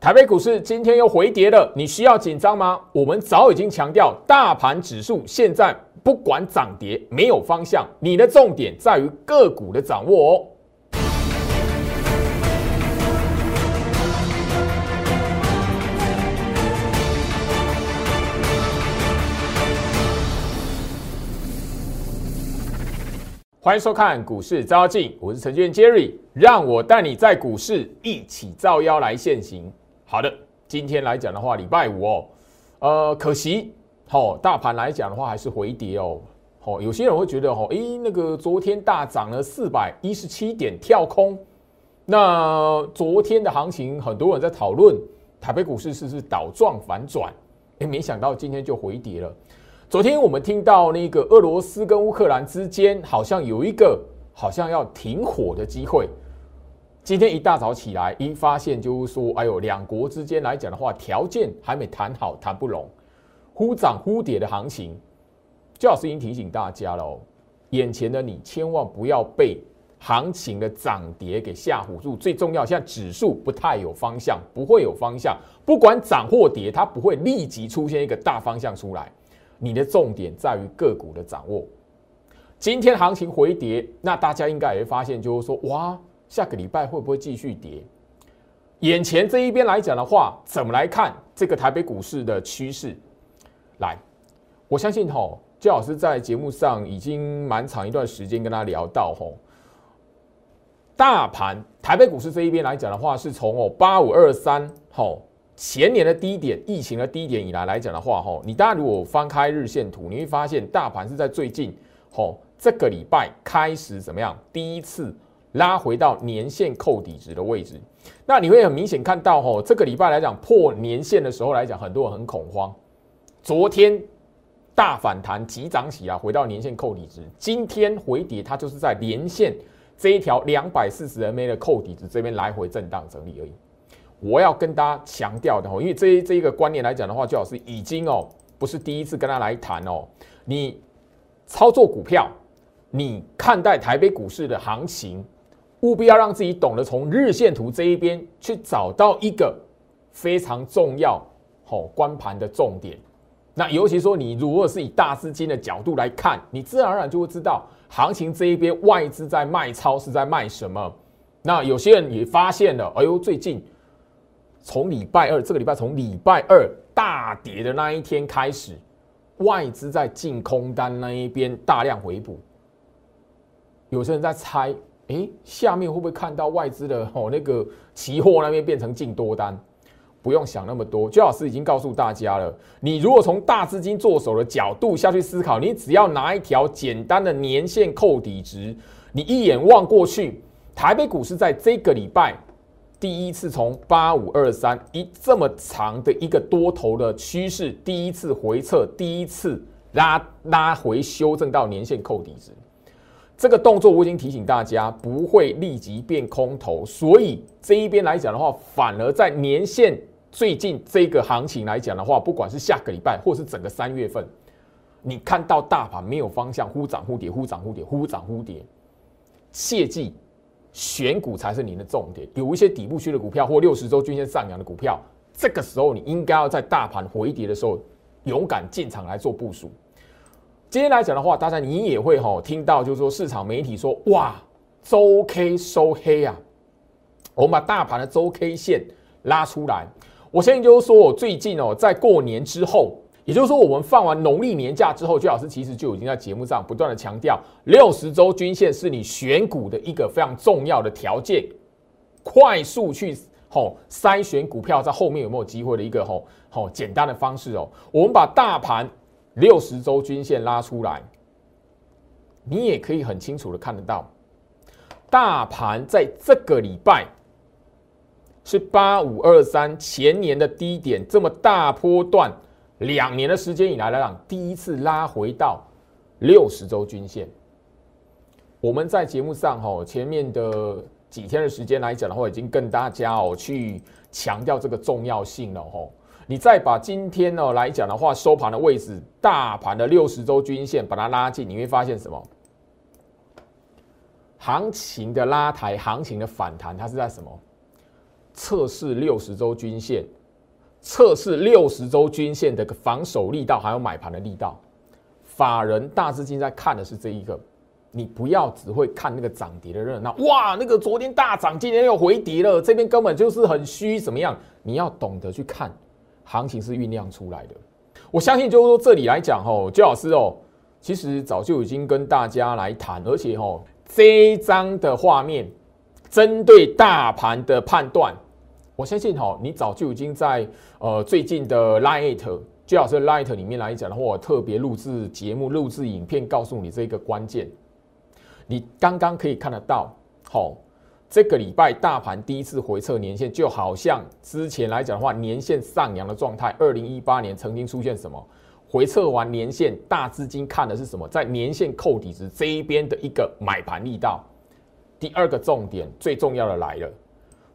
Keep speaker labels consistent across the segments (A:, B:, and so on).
A: 台北股市今天又回跌了，你需要紧张吗？我们早已经强调，大盘指数现在不管涨跌没有方向，你的重点在于个股的掌握哦。欢迎收看股市招妖，我是程序员 Jerry，让我带你在股市一起招妖来现行。好的，今天来讲的话，礼拜五哦，呃，可惜，好，大盘来讲的话还是回跌哦。好，有些人会觉得，哦，诶，那个昨天大涨了四百一十七点，跳空。那昨天的行情，很多人在讨论台北股市是不是倒状反转？诶，没想到今天就回跌了。昨天我们听到那个俄罗斯跟乌克兰之间好像有一个好像要停火的机会。今天一大早起来，一发现就是说，哎呦，两国之间来讲的话，条件还没谈好，谈不拢，忽涨忽跌的行情。教老师已经提醒大家了，眼前的你千万不要被行情的涨跌给吓唬住。最重要，现在指数不太有方向，不会有方向，不管涨或跌，它不会立即出现一个大方向出来。你的重点在于个股的掌握。今天行情回跌，那大家应该也会发现，就是说，哇，下个礼拜会不会继续跌？眼前这一边来讲的话，怎么来看这个台北股市的趋势？来，我相信吼，焦老师在节目上已经蛮长一段时间跟他聊到吼，大盘台北股市这一边来讲的话，是从哦八五二三吼。前年的低点，疫情的低点以来来讲的话，吼，你当然如果翻开日线图，你会发现大盘是在最近，吼，这个礼拜开始怎么样？第一次拉回到年线扣底值的位置。那你会很明显看到，吼，这个礼拜来讲破年线的时候来讲，很多人很恐慌。昨天大反弹急涨起啊，回到年线扣底值。今天回跌，它就是在年线这一条两百四十 MA 的扣底值这边来回震荡整理而已。我要跟大家强调的哦，因为这这一个观念来讲的话，最好是已经哦，不是第一次跟他来谈哦。你操作股票，你看待台北股市的行情，务必要让自己懂得从日线图这一边去找到一个非常重要哦关盘的重点。那尤其说你如果是以大资金的角度来看，你自然而然就会知道行情这一边外资在卖超是在卖什么。那有些人也发现了，哎呦，最近。从礼拜二这个礼拜，从礼拜二大跌的那一天开始，外资在净空单那一边大量回补。有些人在猜，哎，下面会不会看到外资的 哦那个期货那边变成净多单？不用想那么多，周老师已经告诉大家了。你如果从大资金做手的角度下去思考，你只要拿一条简单的年线扣底值，你一眼望过去，台北股市在这个礼拜。第一次从八五二三一这么长的一个多头的趋势，第一次回撤，第一次拉拉回修正到年线扣底值，这个动作我已经提醒大家不会立即变空头，所以这一边来讲的话，反而在年线最近这个行情来讲的话，不管是下个礼拜或是整个三月份，你看到大盘没有方向，忽涨忽跌，忽涨忽跌，忽涨忽跌，切记。选股才是您的重点。有一些底部区的股票或六十周均线上扬的股票，这个时候你应该要在大盘回跌的时候勇敢进场来做部署。今天来讲的话，大家你也会哈听到，就是说市场媒体说，哇，周 K 收黑啊，我们把大盘的周 K 线拉出来。我相信就是说我最近哦，在过年之后。也就是说，我们放完农历年假之后，居老师其实就已经在节目上不断的强调，六十周均线是你选股的一个非常重要的条件，快速去吼筛选股票在后面有没有机会的一个吼吼简单的方式哦。我们把大盘六十周均线拉出来，你也可以很清楚的看得到，大盘在这个礼拜是八五二三前年的低点，这么大波段。两年的时间以来来讲，第一次拉回到六十周均线。我们在节目上哈，前面的几天的时间来讲的话，已经跟大家哦去强调这个重要性了哈。你再把今天呢来讲的话，收盘的位置，大盘的六十周均线把它拉近，你会发现什么？行情的拉抬，行情的反弹，它是在什么？测试六十周均线，测试六十周均线的防守力道，还有买盘的力道。法人大资金在看的是这一个，你不要只会看那个涨跌的热闹。哇，那个昨天大涨，今天又回跌了，这边根本就是很虚，怎么样？你要懂得去看，行情是酝酿出来的。我相信就是说这里来讲，吼，周老师哦，其实早就已经跟大家来谈，而且吼，这一张的画面。针对大盘的判断，我相信吼，你早就已经在呃最近的 Light，最好是 Light 里面来讲的话，我特别录制节目、录制影片，告诉你这个关键。你刚刚可以看得到，好，这个礼拜大盘第一次回测年线，就好像之前来讲的话，年线上扬的状态。二零一八年曾经出现什么？回测完年线，大资金看的是什么？在年线扣底值这一边的一个买盘力道。第二个重点，最重要的来了。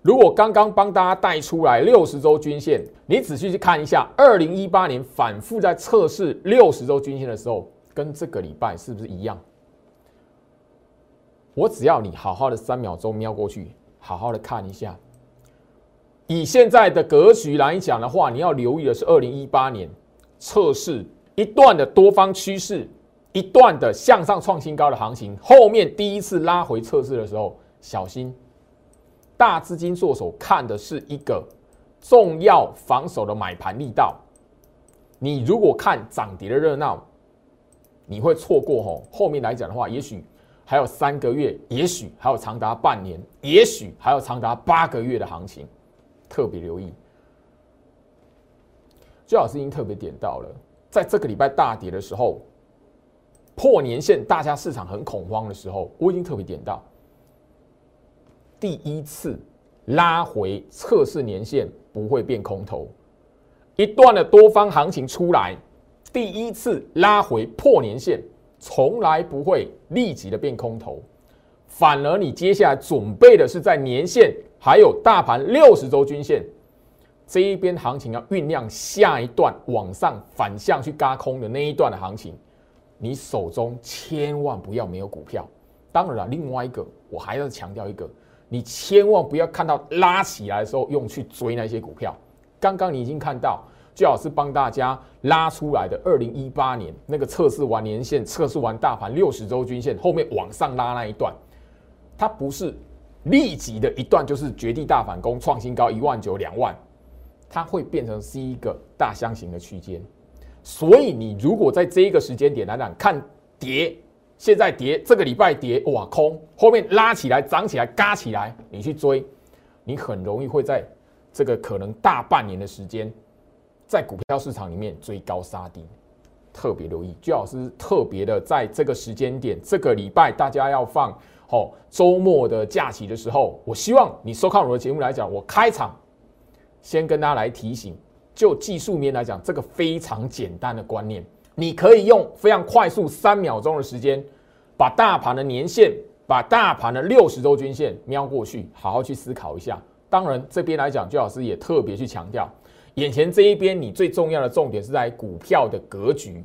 A: 如果刚刚帮大家带出来六十周均线，你仔细去看一下，二零一八年反复在测试六十周均线的时候，跟这个礼拜是不是一样？我只要你好好的三秒钟瞄过去，好好的看一下。以现在的格局来讲的话，你要留意的是二零一八年测试一段的多方趋势。一段的向上创新高的行情，后面第一次拉回测试的时候，小心大资金做手看的是一个重要防守的买盘力道。你如果看涨跌的热闹，你会错过吼。后面来讲的话，也许还有三个月，也许还有长达半年，也许还有长达八个月的行情，特别留意。最老师已经特别点到了，在这个礼拜大跌的时候。破年线，大家市场很恐慌的时候，我已经特别点到，第一次拉回测试年线不会变空头，一段的多方行情出来，第一次拉回破年线，从来不会立即的变空头，反而你接下来准备的是在年线还有大盘六十周均线这一边行情要酝酿下一段往上反向去嘎空的那一段的行情。你手中千万不要没有股票。当然了，另外一个我还要强调一个，你千万不要看到拉起来的时候用去追那些股票。刚刚你已经看到，最好是帮大家拉出来的二零一八年那个测试完年线、测试完大盘六十周均线后面往上拉那一段，它不是立即的一段，就是绝地大反攻、创新高一万九、两万，它会变成是一个大箱型的区间。所以你如果在这一个时间点来讲看跌，现在跌这个礼拜跌哇空，后面拉起来涨起来嘎起来，你去追，你很容易会在这个可能大半年的时间，在股票市场里面追高杀低，特别留意，最好是特别的在这个时间点，这个礼拜大家要放哦周末的假期的时候，我希望你收看我的节目来讲，我开场先跟大家来提醒。就技术面来讲，这个非常简单的观念，你可以用非常快速三秒钟的时间，把大盘的年线、把大盘的六十周均线瞄过去，好好去思考一下。当然，这边来讲，周老师也特别去强调，眼前这一边你最重要的重点是在股票的格局，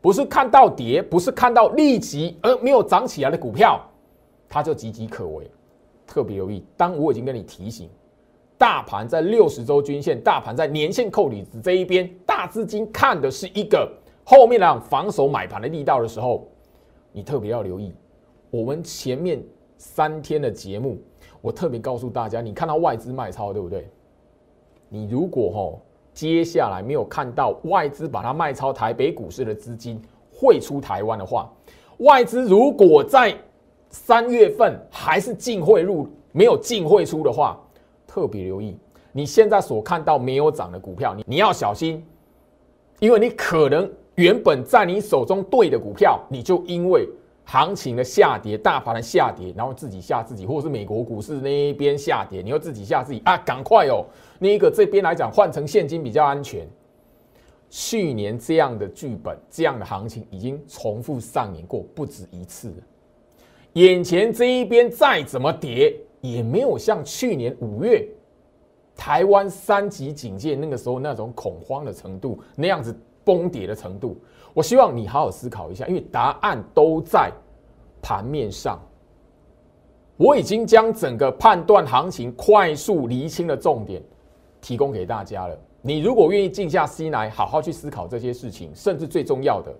A: 不是看到跌，不是看到立即而没有涨起来的股票，它就岌岌可危。特别留意，当我已经跟你提醒。大盘在六十周均线，大盘在年线扣底值这一边，大资金看的是一个后面来防守买盘的力道的时候，你特别要留意。我们前面三天的节目，我特别告诉大家，你看到外资卖超，对不对？你如果吼接下来没有看到外资把它卖超台北股市的资金汇出台湾的话，外资如果在三月份还是净汇入，没有净汇出的话。特别留意，你现在所看到没有涨的股票，你你要小心，因为你可能原本在你手中对的股票，你就因为行情的下跌、大盘的下跌，然后自己吓自己，或者是美国股市那一边下跌，你要自己吓自己啊！赶快哦，那个这边来讲换成现金比较安全。去年这样的剧本、这样的行情已经重复上演过不止一次了，眼前这一边再怎么跌。也没有像去年五月台湾三级警戒那个时候那种恐慌的程度那样子崩跌的程度。我希望你好好思考一下，因为答案都在盘面上。我已经将整个判断行情快速厘清的重点提供给大家了。你如果愿意静下心来，好好去思考这些事情，甚至最重要的，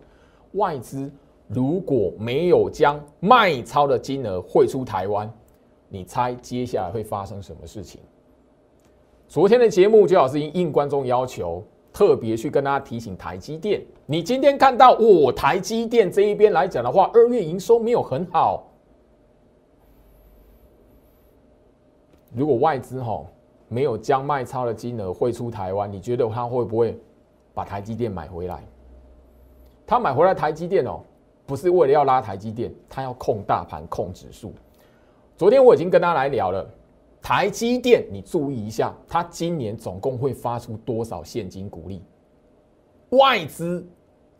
A: 外资如果没有将卖超的金额汇出台湾，你猜接下来会发生什么事情？昨天的节目，就好是应应观众要求，特别去跟大家提醒台积电。你今天看到我台积电这一边来讲的话，二月营收没有很好。如果外资哈没有将卖超的金额汇出台湾，你觉得他会不会把台积电买回来？他买回来台积电哦，不是为了要拉台积电，他要控大盘、控指数。昨天我已经跟他来聊了，台积电你注意一下，它今年总共会发出多少现金股利？外资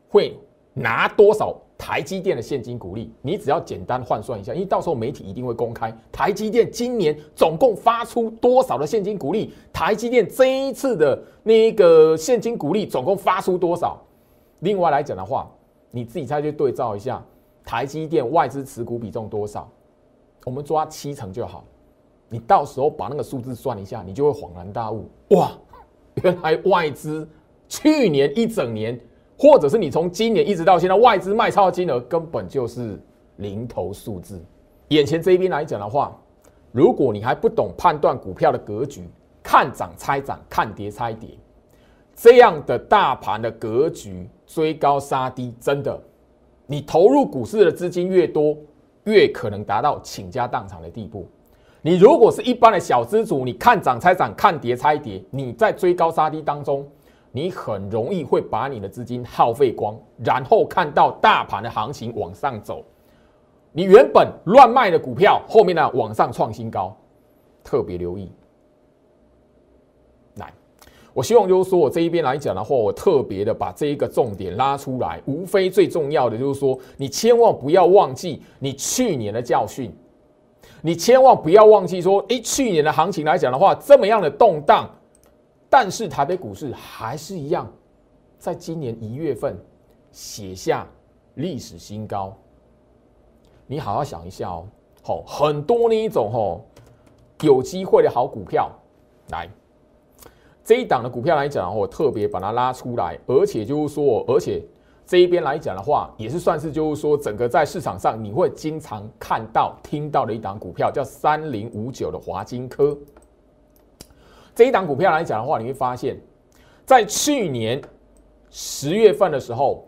A: 会拿多少？台积电的现金股利，你只要简单换算一下，因为到时候媒体一定会公开台积电今年总共发出多少的现金股利。台积电这一次的那个现金股利总共发出多少？另外来讲的话，你自己再去对照一下，台积电外资持股比重多少？我们抓七成就好。你到时候把那个数字算一下，你就会恍然大悟，哇，原来外资去年一整年。或者是你从今年一直到现在，外资卖超的金额根本就是零头数字。眼前这一边来讲的话，如果你还不懂判断股票的格局，看涨猜涨，看跌猜跌，这样的大盘的格局，追高杀低，真的，你投入股市的资金越多，越可能达到倾家荡产的地步。你如果是一般的小资主，你看涨猜涨，看跌猜跌，你在追高杀低当中。你很容易会把你的资金耗费光，然后看到大盘的行情往上走，你原本乱卖的股票后面呢往上创新高，特别留意。来，我希望就是说我这一边来讲的话，我特别的把这一个重点拉出来，无非最重要的就是说，你千万不要忘记你去年的教训，你千万不要忘记说，诶，去年的行情来讲的话，这么样的动荡。但是台北股市还是一样，在今年一月份写下历史新高。你好好想一下哦，好，很多那一种哦，有机会的好股票，来这一档的股票来讲，我特别把它拉出来，而且就是说，而且这一边来讲的话，也是算是就是说，整个在市场上你会经常看到、听到的一档股票，叫三零五九的华金科。这一档股票来讲的话，你会发现，在去年十月份的时候，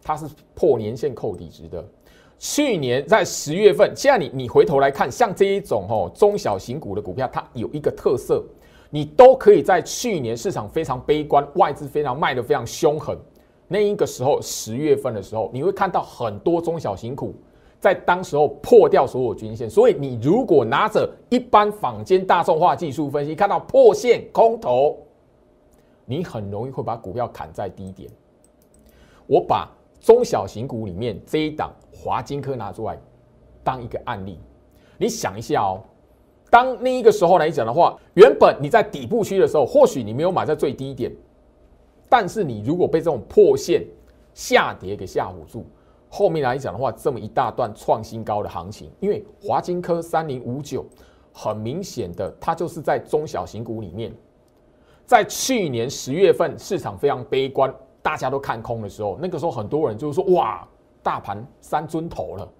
A: 它是破年线扣底值的。去年在十月份，现在你你回头来看，像这一种哦中小型股的股票，它有一个特色，你都可以在去年市场非常悲观、外资非常卖的非常凶狠那一个时候，十月份的时候，你会看到很多中小型股。在当时候破掉所有均线，所以你如果拿着一般坊间大众化技术分析，看到破线空头，你很容易会把股票砍在低点。我把中小型股里面这一档华金科拿出来当一个案例，你想一下哦，当那一个时候来讲的话，原本你在底部区的时候，或许你没有买在最低点，但是你如果被这种破线下跌给吓唬住。后面来讲的话，这么一大段创新高的行情，因为华金科三零五九，很明显的，它就是在中小型股里面，在去年十月份市场非常悲观，大家都看空的时候，那个时候很多人就是说，哇，大盘三尊头了。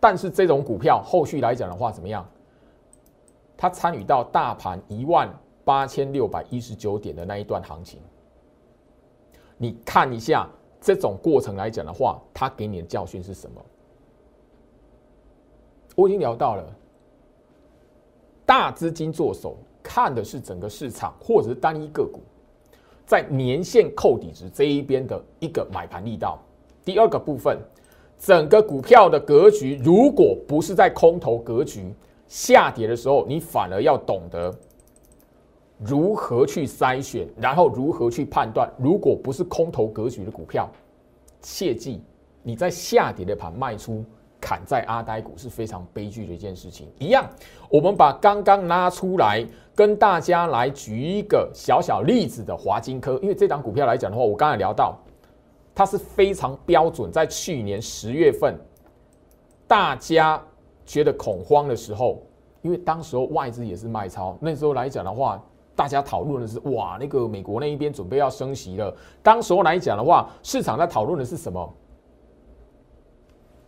A: 但是这种股票后续来讲的话，怎么样？它参与到大盘一万八千六百一十九点的那一段行情，你看一下。这种过程来讲的话，他给你的教训是什么？我已经聊到了，大资金做手看的是整个市场或者是单一个股在年线扣底值这一边的一个买盘力道。第二个部分，整个股票的格局如果不是在空头格局下跌的时候，你反而要懂得。如何去筛选，然后如何去判断？如果不是空头格局的股票，切记你在下跌的盘卖出，砍在阿呆股是非常悲剧的一件事情。一样，我们把刚刚拉出来跟大家来举一个小小例子的华金科，因为这档股票来讲的话，我刚才聊到，它是非常标准，在去年十月份，大家觉得恐慌的时候，因为当时候外资也是卖超，那时候来讲的话，大家讨论的是哇，那个美国那一边准备要升息了。当时候来讲的话，市场在讨论的是什么？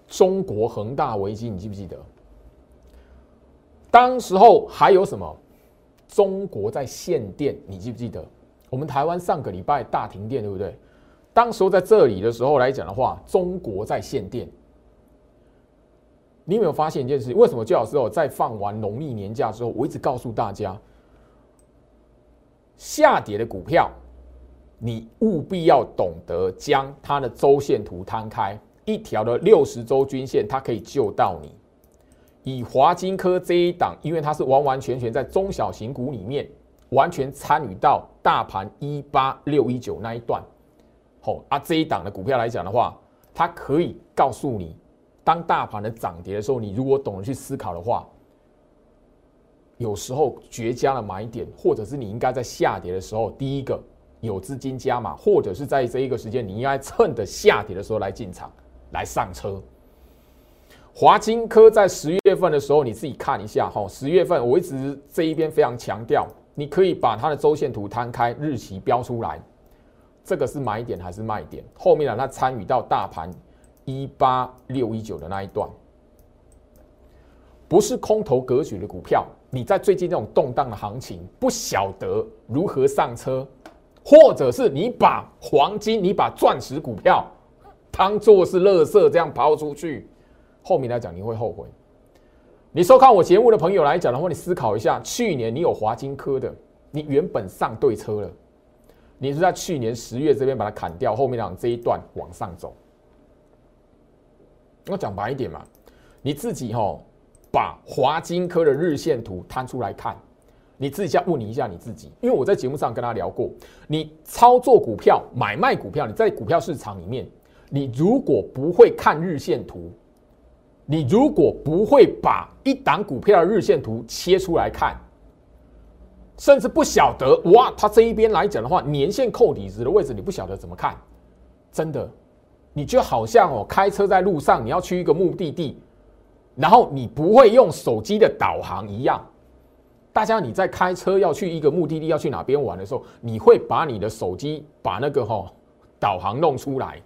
A: 中国恒大危机，你记不记得？当时候还有什么？中国在限电，你记不记得？我们台湾上个礼拜大停电，对不对？当时候在这里的时候来讲的话，中国在限电。你有没有发现一件事？为什么最好是哦，在放完农历年假之后，我一直告诉大家，下跌的股票，你务必要懂得将它的周线图摊开，一条的六十周均线，它可以救到你。以华金科这一档，因为它是完完全全在中小型股里面，完全参与到大盘一八六一九那一段。好啊，这一档的股票来讲的话，它可以告诉你。当大盘的涨跌的时候，你如果懂得去思考的话，有时候绝佳的买点，或者是你应该在下跌的时候，第一个有资金加码，或者是在这一个时间，你应该趁着下跌的时候来进场来上车。华金科在十月份的时候，你自己看一下哈，十月份我一直这一边非常强调，你可以把它的周线图摊开，日期标出来，这个是买点还是卖点？后面呢，它参与到大盘。一八六一九的那一段，不是空头格局的股票。你在最近这种动荡的行情，不晓得如何上车，或者是你把黄金、你把钻石股票当做是垃圾这样抛出去，后面来讲你会后悔。你收看我节目的朋友来讲的话，你思考一下，去年你有华金科的，你原本上对车了，你是在去年十月这边把它砍掉，后面讲这一段往上走。我讲白一点嘛，你自己哈把华金科的日线图摊出来看，你自己要问你一下你自己，因为我在节目上跟他聊过，你操作股票、买卖股票，你在股票市场里面，你如果不会看日线图，你如果不会把一档股票的日线图切出来看，甚至不晓得哇，它这一边来讲的话，年线扣底值的位置你不晓得怎么看，真的。你就好像哦，开车在路上，你要去一个目的地，然后你不会用手机的导航一样。大家你在开车要去一个目的地，要去哪边玩的时候，你会把你的手机把那个哈导航弄出来，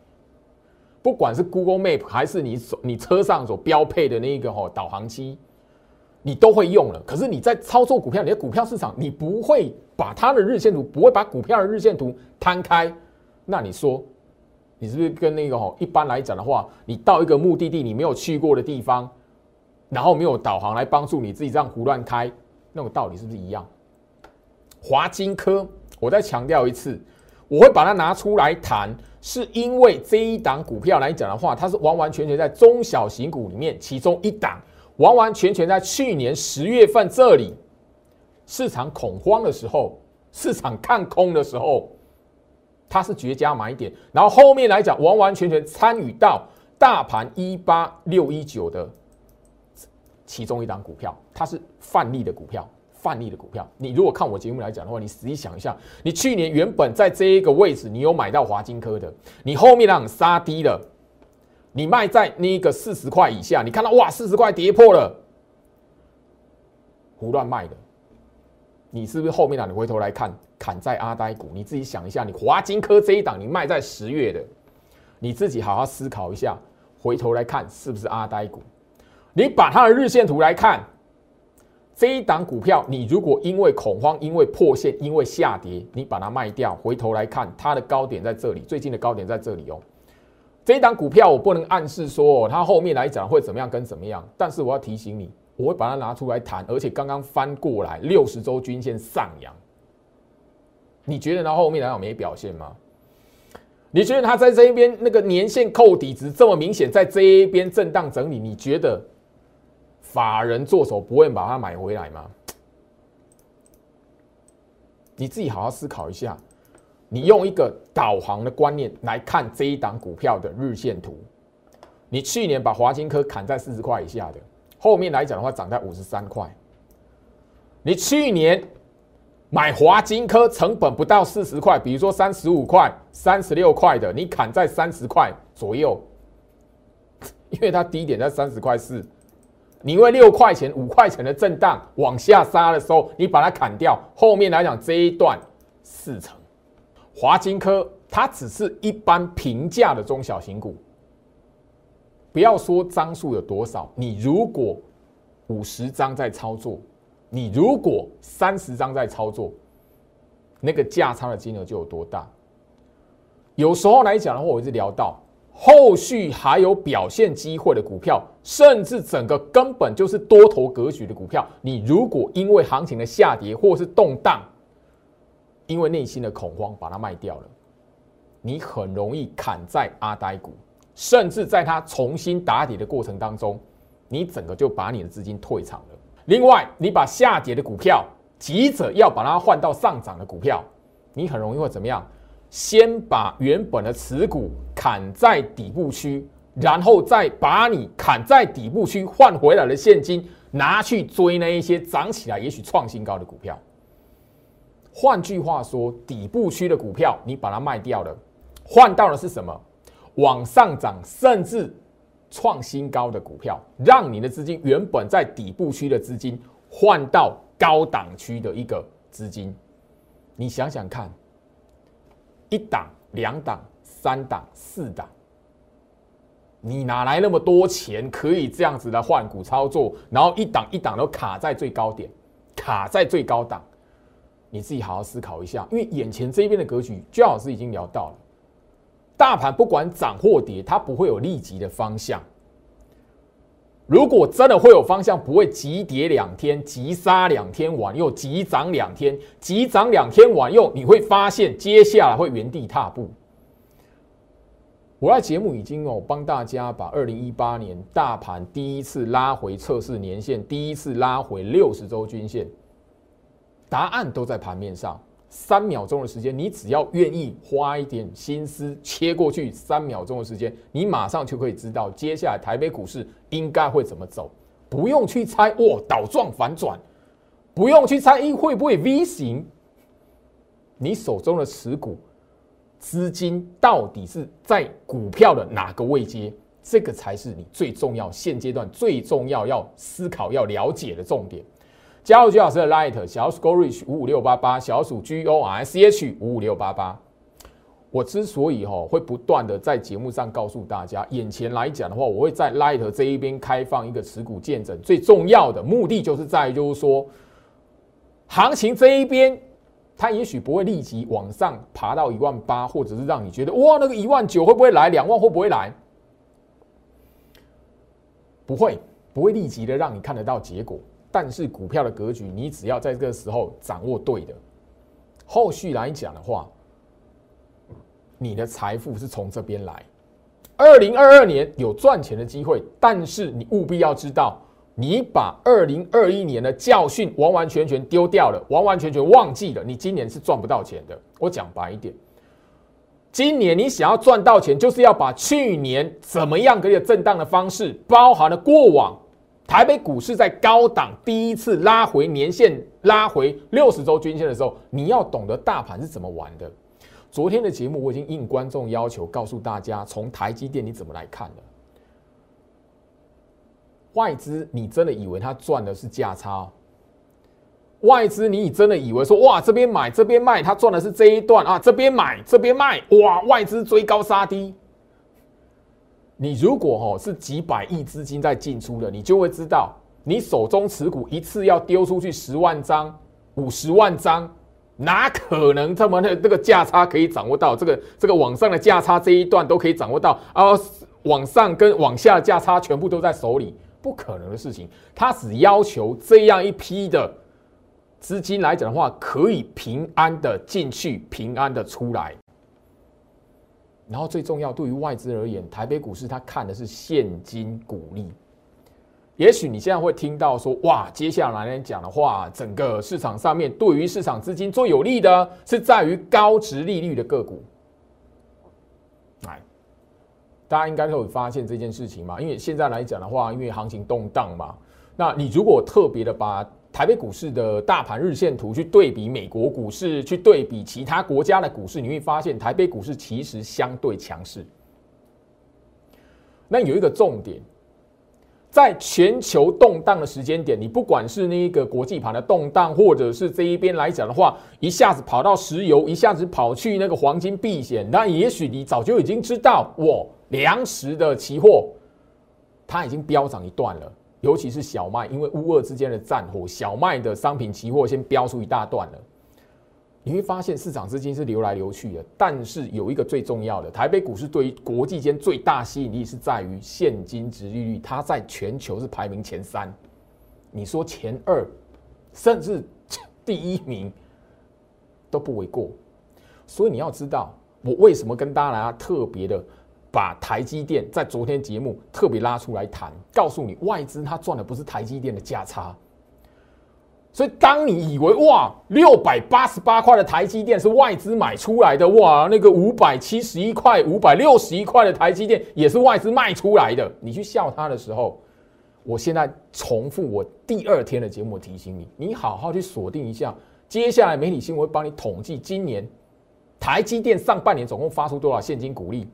A: 不管是 Google Map 还是你手你车上所标配的那个哈导航机，你都会用了。可是你在操作股票，你的股票市场，你不会把它的日线图，不会把股票的日线图摊开，那你说？你是不是跟那个哈？一般来讲的话，你到一个目的地，你没有去过的地方，然后没有导航来帮助你自己这样胡乱开，那个道理是不是一样？华金科，我再强调一次，我会把它拿出来谈，是因为这一档股票来讲的话，它是完完全全在中小型股里面其中一档，完完全全在去年十月份这里市场恐慌的时候，市场看空的时候。它是绝佳买点，然后后面来讲，完完全全参与到大盘一八六一九的其中一档股票，它是范例的股票，范例的股票。你如果看我节目来讲的话，你仔细想一下，你去年原本在这一个位置，你有买到华金科的，你后面让杀低了，你卖在那个四十块以下，你看到哇，四十块跌破了，胡乱卖的。你是不是后面啊？你回头来看，砍在阿呆股，你自己想一下，你华金科这一档你卖在十月的，你自己好好思考一下，回头来看是不是阿呆股？你把它的日线图来看，这一档股票，你如果因为恐慌、因为破线、因为下跌，你把它卖掉，回头来看它的高点在这里，最近的高点在这里哦。这一档股票我不能暗示说它后面来讲会怎么样跟怎么样，但是我要提醒你。我会把它拿出来谈，而且刚刚翻过来六十周均线上扬，你觉得它后面来讲没表现吗？你觉得它在这一边那个年线扣底值这么明显，在这一边震荡整理，你觉得法人做手不会把它买回来吗？你自己好好思考一下，你用一个导航的观念来看这一档股票的日线图，你去年把华金科砍在四十块以下的。后面来讲的话，涨在五十三块。你去年买华金科成本不到四十块，比如说三十五块、三十六块的，你砍在三十块左右，因为它低点在三十块四，你因为六块钱、五块钱的震荡往下杀的时候，你把它砍掉，后面来讲这一段四成。华金科它只是一般平价的中小型股，不要说张数有多少，你如果五十张在操作，你如果三十张在操作，那个价差的金额就有多大。有时候来讲的话，我一直聊到。后续还有表现机会的股票，甚至整个根本就是多头格局的股票，你如果因为行情的下跌或是动荡，因为内心的恐慌把它卖掉了，你很容易砍在阿呆股，甚至在它重新打底的过程当中，你整个就把你的资金退场了。另外，你把下跌的股票急着要把它换到上涨的股票，你很容易会怎么样？先把原本的持股砍在底部区，然后再把你砍在底部区换回来的现金拿去追那一些涨起来也许创新高的股票。换句话说，底部区的股票你把它卖掉了，换到的是什么？往上涨甚至创新高的股票，让你的资金原本在底部区的资金换到高档区的一个资金。你想想看。一档、两档、三档、四档，你哪来那么多钱可以这样子的换股操作？然后一档一档都卡在最高点，卡在最高档，你自己好好思考一下。因为眼前这边的格局，焦老师已经聊到了，大盘不管涨或跌，它不会有立即的方向。如果真的会有方向，不会急跌两天，急杀两天往右急涨两天，急涨两天往右你会发现接下来会原地踏步。我在节目已经哦帮大家把二零一八年大盘第一次拉回测试年线，第一次拉回六十周均线，答案都在盘面上。三秒钟的时间，你只要愿意花一点心思切过去，三秒钟的时间，你马上就可以知道接下来台北股市应该会怎么走。不用去猜哦倒状反转，不用去猜一会不会 V 型。你手中的持股资金到底是在股票的哪个位阶？这个才是你最重要现阶段最重要要思考要了解的重点。加入居老师的 Light 小鼠 Go Reach 五五六八八小鼠 G O R C H 五五六八八。我之所以哈会不断的在节目上告诉大家，眼前来讲的话，我会在 Light 这一边开放一个持股见证，最重要的目的就是在于就是说，行情这一边它也许不会立即往上爬到一万八，或者是让你觉得哇那个一万九会不会来，两万会不会来？不会，不会立即的让你看得到结果。但是股票的格局，你只要在这个时候掌握对的，后续来讲的话，你的财富是从这边来。二零二二年有赚钱的机会，但是你务必要知道，你把二零二一年的教训完完全全丢掉了，完完全全忘记了，你今年是赚不到钱的。我讲白一点，今年你想要赚到钱，就是要把去年怎么样个震荡的方式，包含了过往。台北股市在高档第一次拉回年线、拉回六十周均线的时候，你要懂得大盘是怎么玩的。昨天的节目我已经应观众要求告诉大家，从台积电你怎么来看的？外资，你真的以为他赚的是价差？外资，你真的以为说哇这边买这边卖，他赚的是这一段啊？这边买这边卖，哇外资追高杀低。你如果哈是几百亿资金在进出的，你就会知道，你手中持股一次要丢出去十万张、五十万张，哪可能这么的这个价差可以掌握到？这个这个往上的价差这一段都可以掌握到啊，往上跟往下的价差全部都在手里，不可能的事情。他只要求这样一批的资金来讲的话，可以平安的进去，平安的出来。然后最重要，对于外资而言，台北股市它看的是现金股利。也许你现在会听到说，哇，接下来来讲的话，整个市场上面对于市场资金最有利的是在于高值利率的个股。哎，大家应该都有发现这件事情嘛？因为现在来讲的话，因为行情动荡嘛，那你如果特别的把。台北股市的大盘日线图去对比美国股市，去对比其他国家的股市，你会发现台北股市其实相对强势。那有一个重点，在全球动荡的时间点，你不管是那一个国际盘的动荡，或者是这一边来讲的话，一下子跑到石油，一下子跑去那个黄金避险，那也许你早就已经知道，我粮食的期货它已经飙涨一段了，尤其是小麦，因为乌俄之间的战火，小麦的商品期货先飙出一大段了。你会发现市场资金是流来流去的，但是有一个最重要的，台北股市对于国际间最大吸引力是在于现金值利率，它在全球是排名前三，你说前二，甚至第一名都不为过。所以你要知道，我为什么跟大家特别的把台积电在昨天节目特别拉出来谈，告诉你外资它赚的不是台积电的价差。所以，当你以为哇，六百八十八块的台积电是外资买出来的，哇，那个五百七十一块、五百六十一块的台积电也是外资卖出来的，你去笑它的时候，我现在重复我第二天的节目提醒你，你好好去锁定一下，接下来媒体新闻会帮你统计今年台积电上半年总共发出多少现金股利。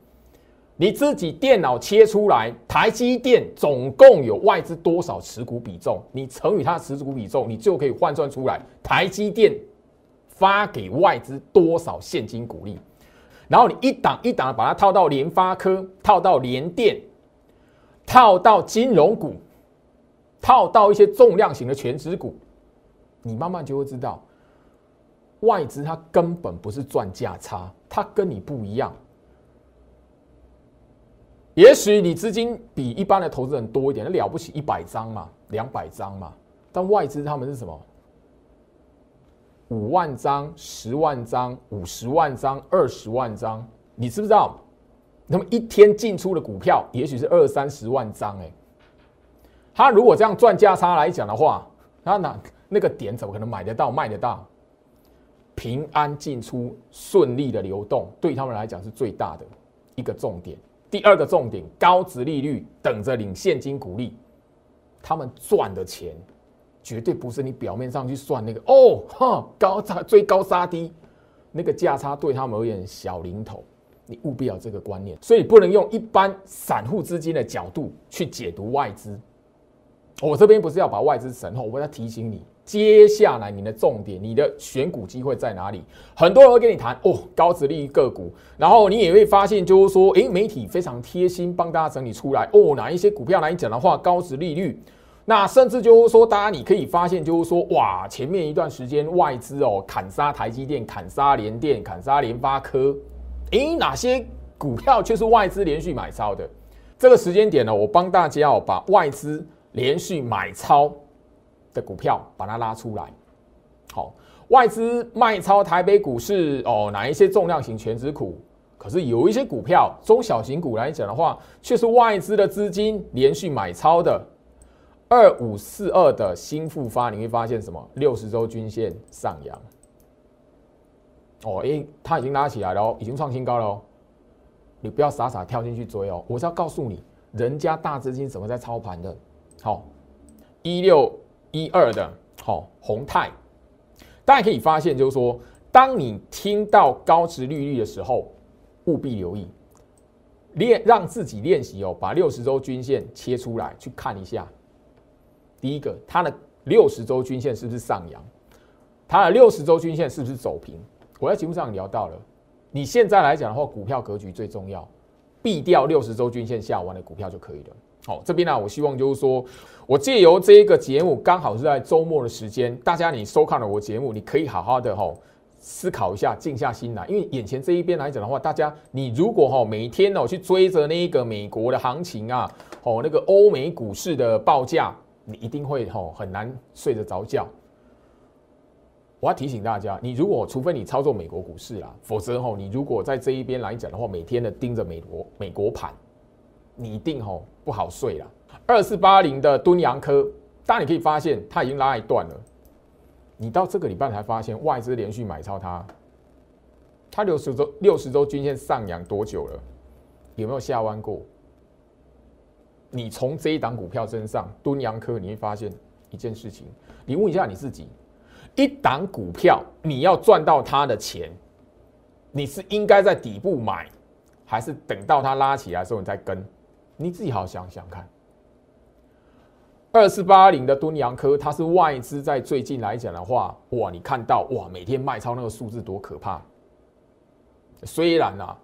A: 你自己电脑切出来，台积电总共有外资多少持股比重？你乘以它的持股比重，你就可以换算出来台积电发给外资多少现金股利。然后你一档一档把它套到联发科，套到联电，套到金融股，套到一些重量型的全值股，你慢慢就会知道，外资它根本不是赚价差，它跟你不一样。也许你资金比一般的投资人多一点，那了不起一百张嘛，两百张嘛。但外资他们是什么？五万张、十万张、五十万张、二十万张，你知不知道？那么一天进出的股票，也许是二三十万张哎。他如果这样赚价差来讲的话，他那那个点怎么可能买得到、卖得到？平安进出、顺利的流动，对他们来讲是最大的一个重点。第二个重点，高值利率等着领现金股利，他们赚的钱绝对不是你表面上去算那个哦，哈，高差追高杀低，那个价差对他们而言小零头，你务必要这个观念，所以不能用一般散户资金的角度去解读外资。我这边不是要把外资神后，我要提醒你。接下来你的重点，你的选股机会在哪里？很多人会跟你谈哦，高值利率个股，然后你也会发现，就是说，诶，媒体非常贴心，帮大家整理出来哦，哪一些股票来讲的话，高值利率，那甚至就是说，大家你可以发现，就是说，哇，前面一段时间外资哦砍杀台积电，砍杀联电，砍杀联发科，诶，哪些股票却是外资连续买超的？这个时间点呢，我帮大家哦把外资连续买超。的股票把它拉出来，好，外资卖超台北股市哦，哪一些重量型全值股？可是有一些股票，中小型股来讲的话，却是外资的资金连续买超的。二五四二的新复发，你会发现什么？六十周均线上扬，哦，哎，它已经拉起来了哦，已经创新高了哦。你不要傻傻跳进去追哦，我是要告诉你，人家大资金怎么在操盘的。好，一六。一二的好，宏泰，大家可以发现，就是说，当你听到高值利率的时候，务必留意练，让自己练习哦，把六十周均线切出来去看一下。第一个，它的六十周均线是不是上扬？它的六十周均线是不是走平？我在节目上聊到了，你现在来讲的话，股票格局最重要，避掉六十周均线下弯的股票就可以了。好，这边呢，我希望就是说，我借由这一个节目，刚好是在周末的时间，大家你收看了我节目，你可以好好的哈思考一下，静下心来，因为眼前这一边来讲的话，大家你如果哈每天哦去追着那一个美国的行情啊，哦那个欧美股市的报价，你一定会哈很难睡得着觉。我要提醒大家，你如果除非你操作美国股市啦，否则哈你如果在这一边来讲的话，每天的盯着美国美国盘。你一定吼不好睡了。二四八零的敦阳科，当然你可以发现它已经拉一段了。你到这个礼拜才发现外资连续买超它，它六十周六十周均线上扬多久了？有没有下弯过？你从这一档股票身上，敦阳科，你会发现一件事情。你问一下你自己，一档股票你要赚到它的钱，你是应该在底部买，还是等到它拉起来的时候你再跟？你自己好好想想看，二四八零的敦洋科，它是外资在最近来讲的话，哇，你看到哇，每天卖超那个数字多可怕。虽然啊，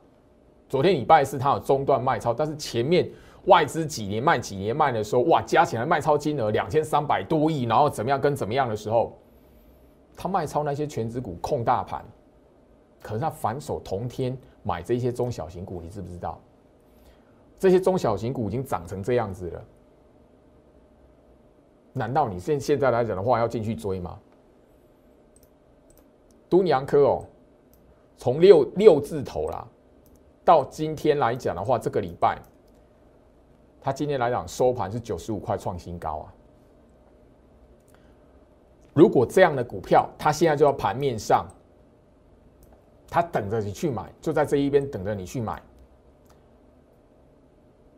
A: 昨天礼拜四它有中断卖超，但是前面外资几年卖几年卖的时候，哇，加起来卖超金额两千三百多亿，然后怎么样跟怎么样的时候，他卖超那些全指股控大盘，可是他反手同天买这些中小型股，你知不知道？这些中小型股已经涨成这样子了，难道你现现在来讲的话要进去追吗？都阳科哦。从六六字头啦，到今天来讲的话，这个礼拜，它今天来讲收盘是九十五块创新高啊。如果这样的股票，它现在就要盘面上，它等着你去买，就在这一边等着你去买。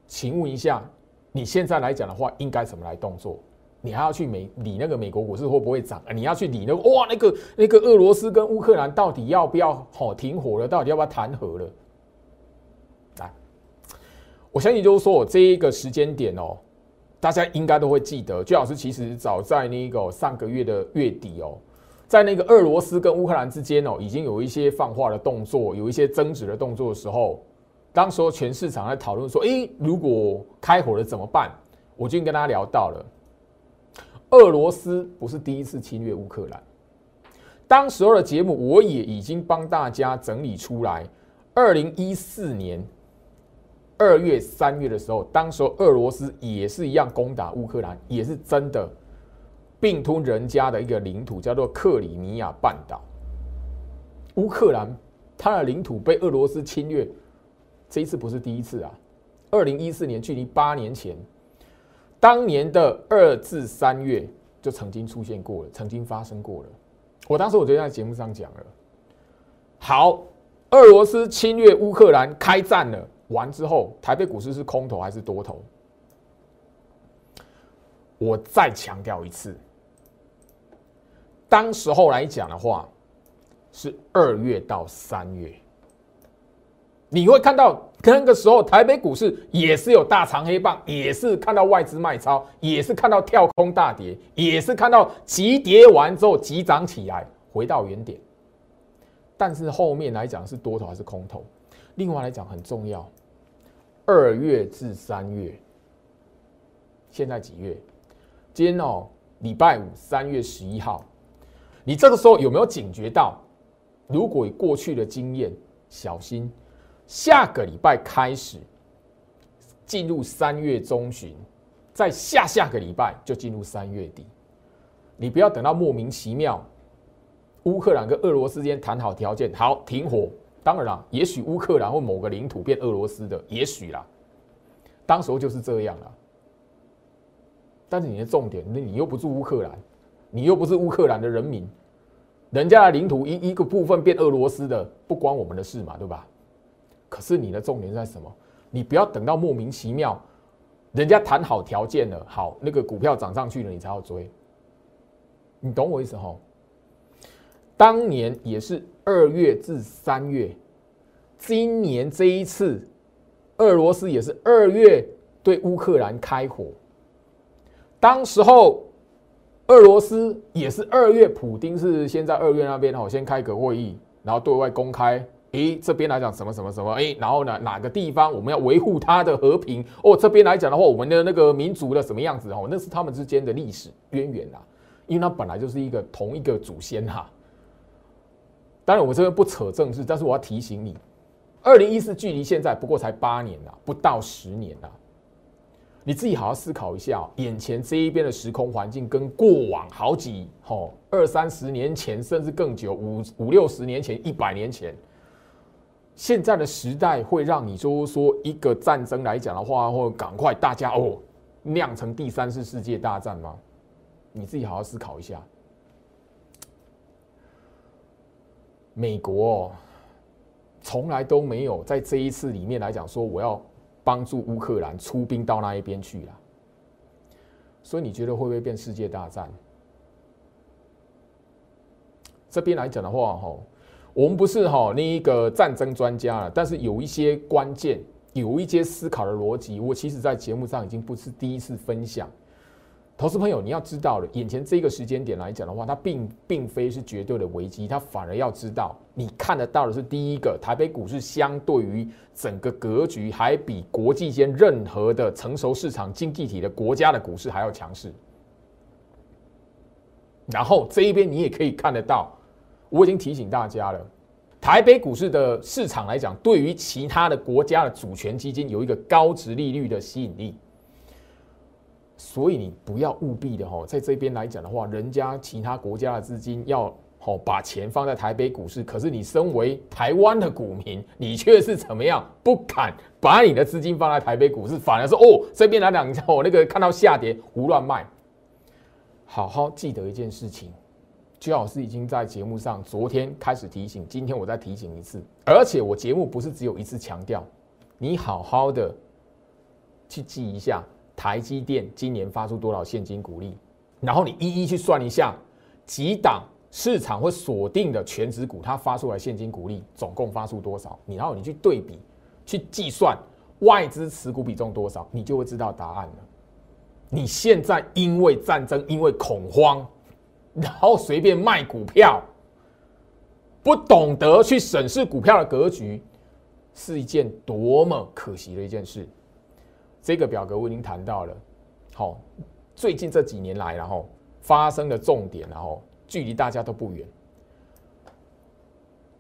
A: 请问一下，你现在来讲的话，应该怎么来动作？你还要去美理那个美国股市会不会涨？你要去理那个哇，那个那个俄罗斯跟乌克兰到底要不要好停火了？到底要不要谈和了？来，我相信就是说我这一个时间点哦，大家应该都会记得。居老师其实早在那个上个月的月底哦，在那个俄罗斯跟乌克兰之间哦，已经有一些放话的动作，有一些争执的动作的时候，当时候全市场在讨论说，哎，如果开火了怎么办？我就跟大家聊到了。俄罗斯不是第一次侵略乌克兰，当时候的节目我也已经帮大家整理出来。二零一四年二月、三月的时候，当时候俄罗斯也是一样攻打乌克兰，也是真的并吞人家的一个领土，叫做克里米亚半岛。乌克兰它的领土被俄罗斯侵略，这一次不是第一次啊！二零一四年，距离八年前。当年的二至三月就曾经出现过了，曾经发生过了。我当时我就在节目上讲了。好，俄罗斯侵略乌克兰开战了，完之后，台北股市是空头还是多头？我再强调一次，当时候来讲的话，是二月到三月。你会看到那个时候台北股市也是有大长黑棒，也是看到外资卖超，也是看到跳空大跌，也是看到急跌完之后急涨起来，回到原点。但是后面来讲是多头还是空头？另外来讲很重要，二月至三月，现在几月？今天哦，礼拜五，三月十一号。你这个时候有没有警觉到？如果以过去的经验，小心。下个礼拜开始进入三月中旬，在下下个礼拜就进入三月底。你不要等到莫名其妙，乌克兰跟俄罗斯之间谈好条件，好停火。当然了，也许乌克兰或某个领土变俄罗斯的，也许啦。当时候就是这样了。但是你的重点，那你又不住乌克兰，你又不是乌克兰的人民，人家的领土一一个部分变俄罗斯的，不关我们的事嘛，对吧？可是你的重点在什么？你不要等到莫名其妙，人家谈好条件了，好那个股票涨上去了，你才要追。你懂我意思吼？当年也是二月至三月，今年这一次，俄罗斯也是二月对乌克兰开火，当时候俄罗斯也是二月，普丁是先在二月那边哦先开个会议，然后对外公开。诶，这边来讲什么什么什么？诶，然后呢，哪个地方我们要维护它的和平？哦，这边来讲的话，我们的那个民族的什么样子？哦，那是他们之间的历史渊源啊，因为它本来就是一个同一个祖先哈。当然，我这边不扯政治，但是我要提醒你，二零一四距离现在不过才八年呐，不到十年呐。你自己好好思考一下，眼前这一边的时空环境跟过往好几、哦二三十年前，甚至更久五五六十年前、一百年前。现在的时代会让你就是说一个战争来讲的话，或赶快大家哦酿成第三次世界大战吗？你自己好好思考一下。美国从来都没有在这一次里面来讲说我要帮助乌克兰出兵到那一边去了，所以你觉得会不会变世界大战？这边来讲的话，吼。我们不是哈那一个战争专家了，但是有一些关键，有一些思考的逻辑，我其实在节目上已经不是第一次分享。投资朋友，你要知道了，眼前这个时间点来讲的话，它并并非是绝对的危机，它反而要知道，你看得到的是第一个，台北股市相对于整个格局，还比国际间任何的成熟市场经济体的国家的股市还要强势。然后这一边你也可以看得到，我已经提醒大家了，台北股市的市场来讲，对于其他的国家的主权基金有一个高值利率的吸引力。所以你不要务必的哈，在这边来讲的话，人家其他国家的资金要好把钱放在台北股市，可是你身为台湾的股民，你却是怎么样不敢把你的资金放在台北股市，反而说哦这边来讲哦那个看到下跌胡乱卖。好好记得一件事情，居老师已经在节目上昨天开始提醒，今天我再提醒一次，而且我节目不是只有一次强调，你好好的去记一下。台积电今年发出多少现金股利？然后你一一去算一下，几档市场会锁定的全值股，它发出来现金股利总共发出多少？你然后你去对比，去计算外资持股比重多少，你就会知道答案了。你现在因为战争，因为恐慌，然后随便卖股票，不懂得去审视股票的格局，是一件多么可惜的一件事。这个表格我已经谈到了，好，最近这几年来，然后发生的重点，然后距离大家都不远。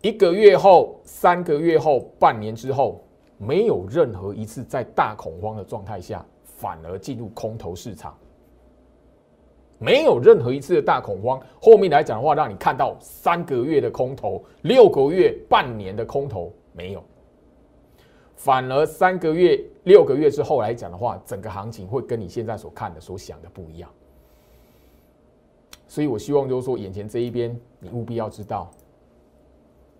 A: 一个月后、三个月后、半年之后，没有任何一次在大恐慌的状态下，反而进入空头市场。没有任何一次的大恐慌，后面来讲的话，让你看到三个月的空头、六个月、半年的空头，没有。反而三个月、六个月之后来讲的话，整个行情会跟你现在所看的、所想的不一样。所以我希望就是说，眼前这一边，你务必要知道，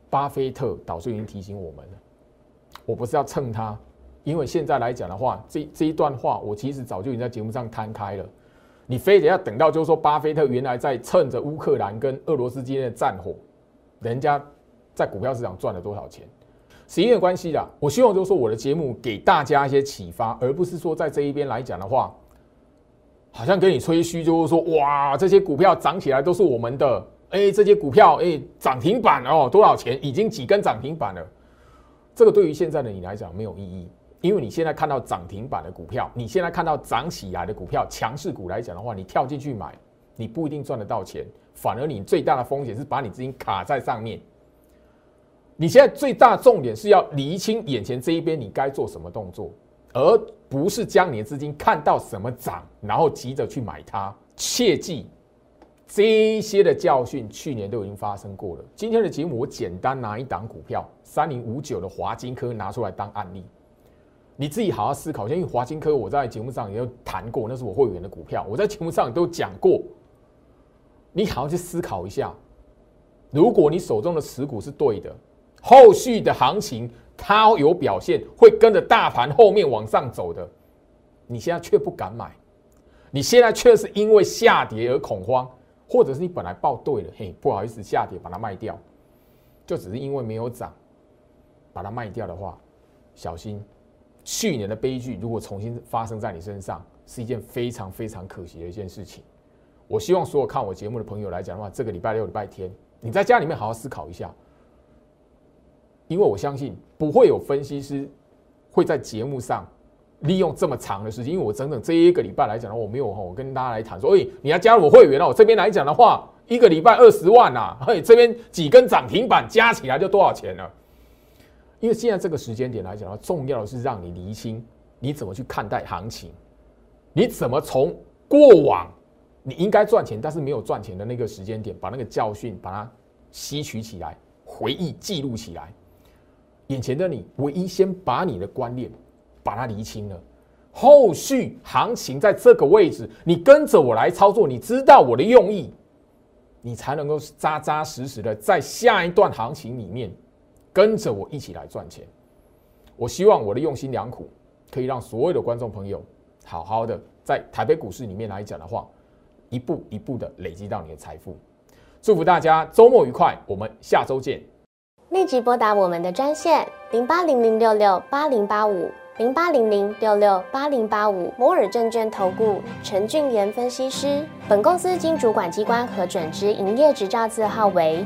A: 巴菲特导师已经提醒我们了。我不是要蹭他，因为现在来讲的话，这这一段话，我其实早就已经在节目上摊开了。你非得要等到就是说，巴菲特原来在趁着乌克兰跟俄罗斯之间的战火，人家在股票市场赚了多少钱？时间的关系啦，我希望就是说我的节目给大家一些启发，而不是说在这一边来讲的话，好像跟你吹嘘，就是说哇，这些股票涨起来都是我们的，哎，这些股票哎涨停板哦，多少钱？已经几根涨停板了。这个对于现在的你来讲没有意义，因为你现在看到涨停板的股票，你现在看到涨起来的股票，强势股来讲的话，你跳进去买，你不一定赚得到钱，反而你最大的风险是把你资金卡在上面。你现在最大重点是要厘清眼前这一边你该做什么动作，而不是将你的资金看到什么涨，然后急着去买它。切记，这些的教训去年都已经发生过了。今天的节目我简单拿一档股票三零五九的华金科拿出来当案例，你自己好好思考一下。因为华金科我在节目上也有谈过，那是我会员的股票，我在节目上都讲过。你好好去思考一下，如果你手中的持股是对的。后续的行情，它有表现，会跟着大盘后面往上走的。你现在却不敢买，你现在却是因为下跌而恐慌，或者是你本来报对了，嘿，不好意思，下跌把它卖掉，就只是因为没有涨，把它卖掉的话，小心去年的悲剧如果重新发生在你身上，是一件非常非常可惜的一件事情。我希望所有看我节目的朋友来讲的话，这个礼拜六、礼拜天，你在家里面好好思考一下。因为我相信不会有分析师会在节目上利用这么长的时间，因为我整整这一个礼拜来讲的话，我没有哈，我跟大家来谈说，哎，你要加入我会员了，我这边来讲的话，一个礼拜二十万呐，嘿，这边几根涨停板加起来就多少钱了？因为现在这个时间点来讲的话，重要的是让你厘清你怎么去看待行情，你怎么从过往你应该赚钱但是没有赚钱的那个时间点，把那个教训把它吸取起来，回忆记录起来。眼前的你，唯一先把你的观念把它厘清了，后续行情在这个位置，你跟着我来操作，你知道我的用意，你才能够扎扎实实的在下一段行情里面跟着我一起来赚钱。我希望我的用心良苦可以让所有的观众朋友好好的在台北股市里面来讲的话，一步一步的累积到你的财富。祝福大家周末愉快，我们下周见。
B: 立即拨打我们的专线零八零零六六八零八五。零八零零六六八零八五摩尔证券投顾陈俊言分析师。本公司经主管机关核准之营业执照字号为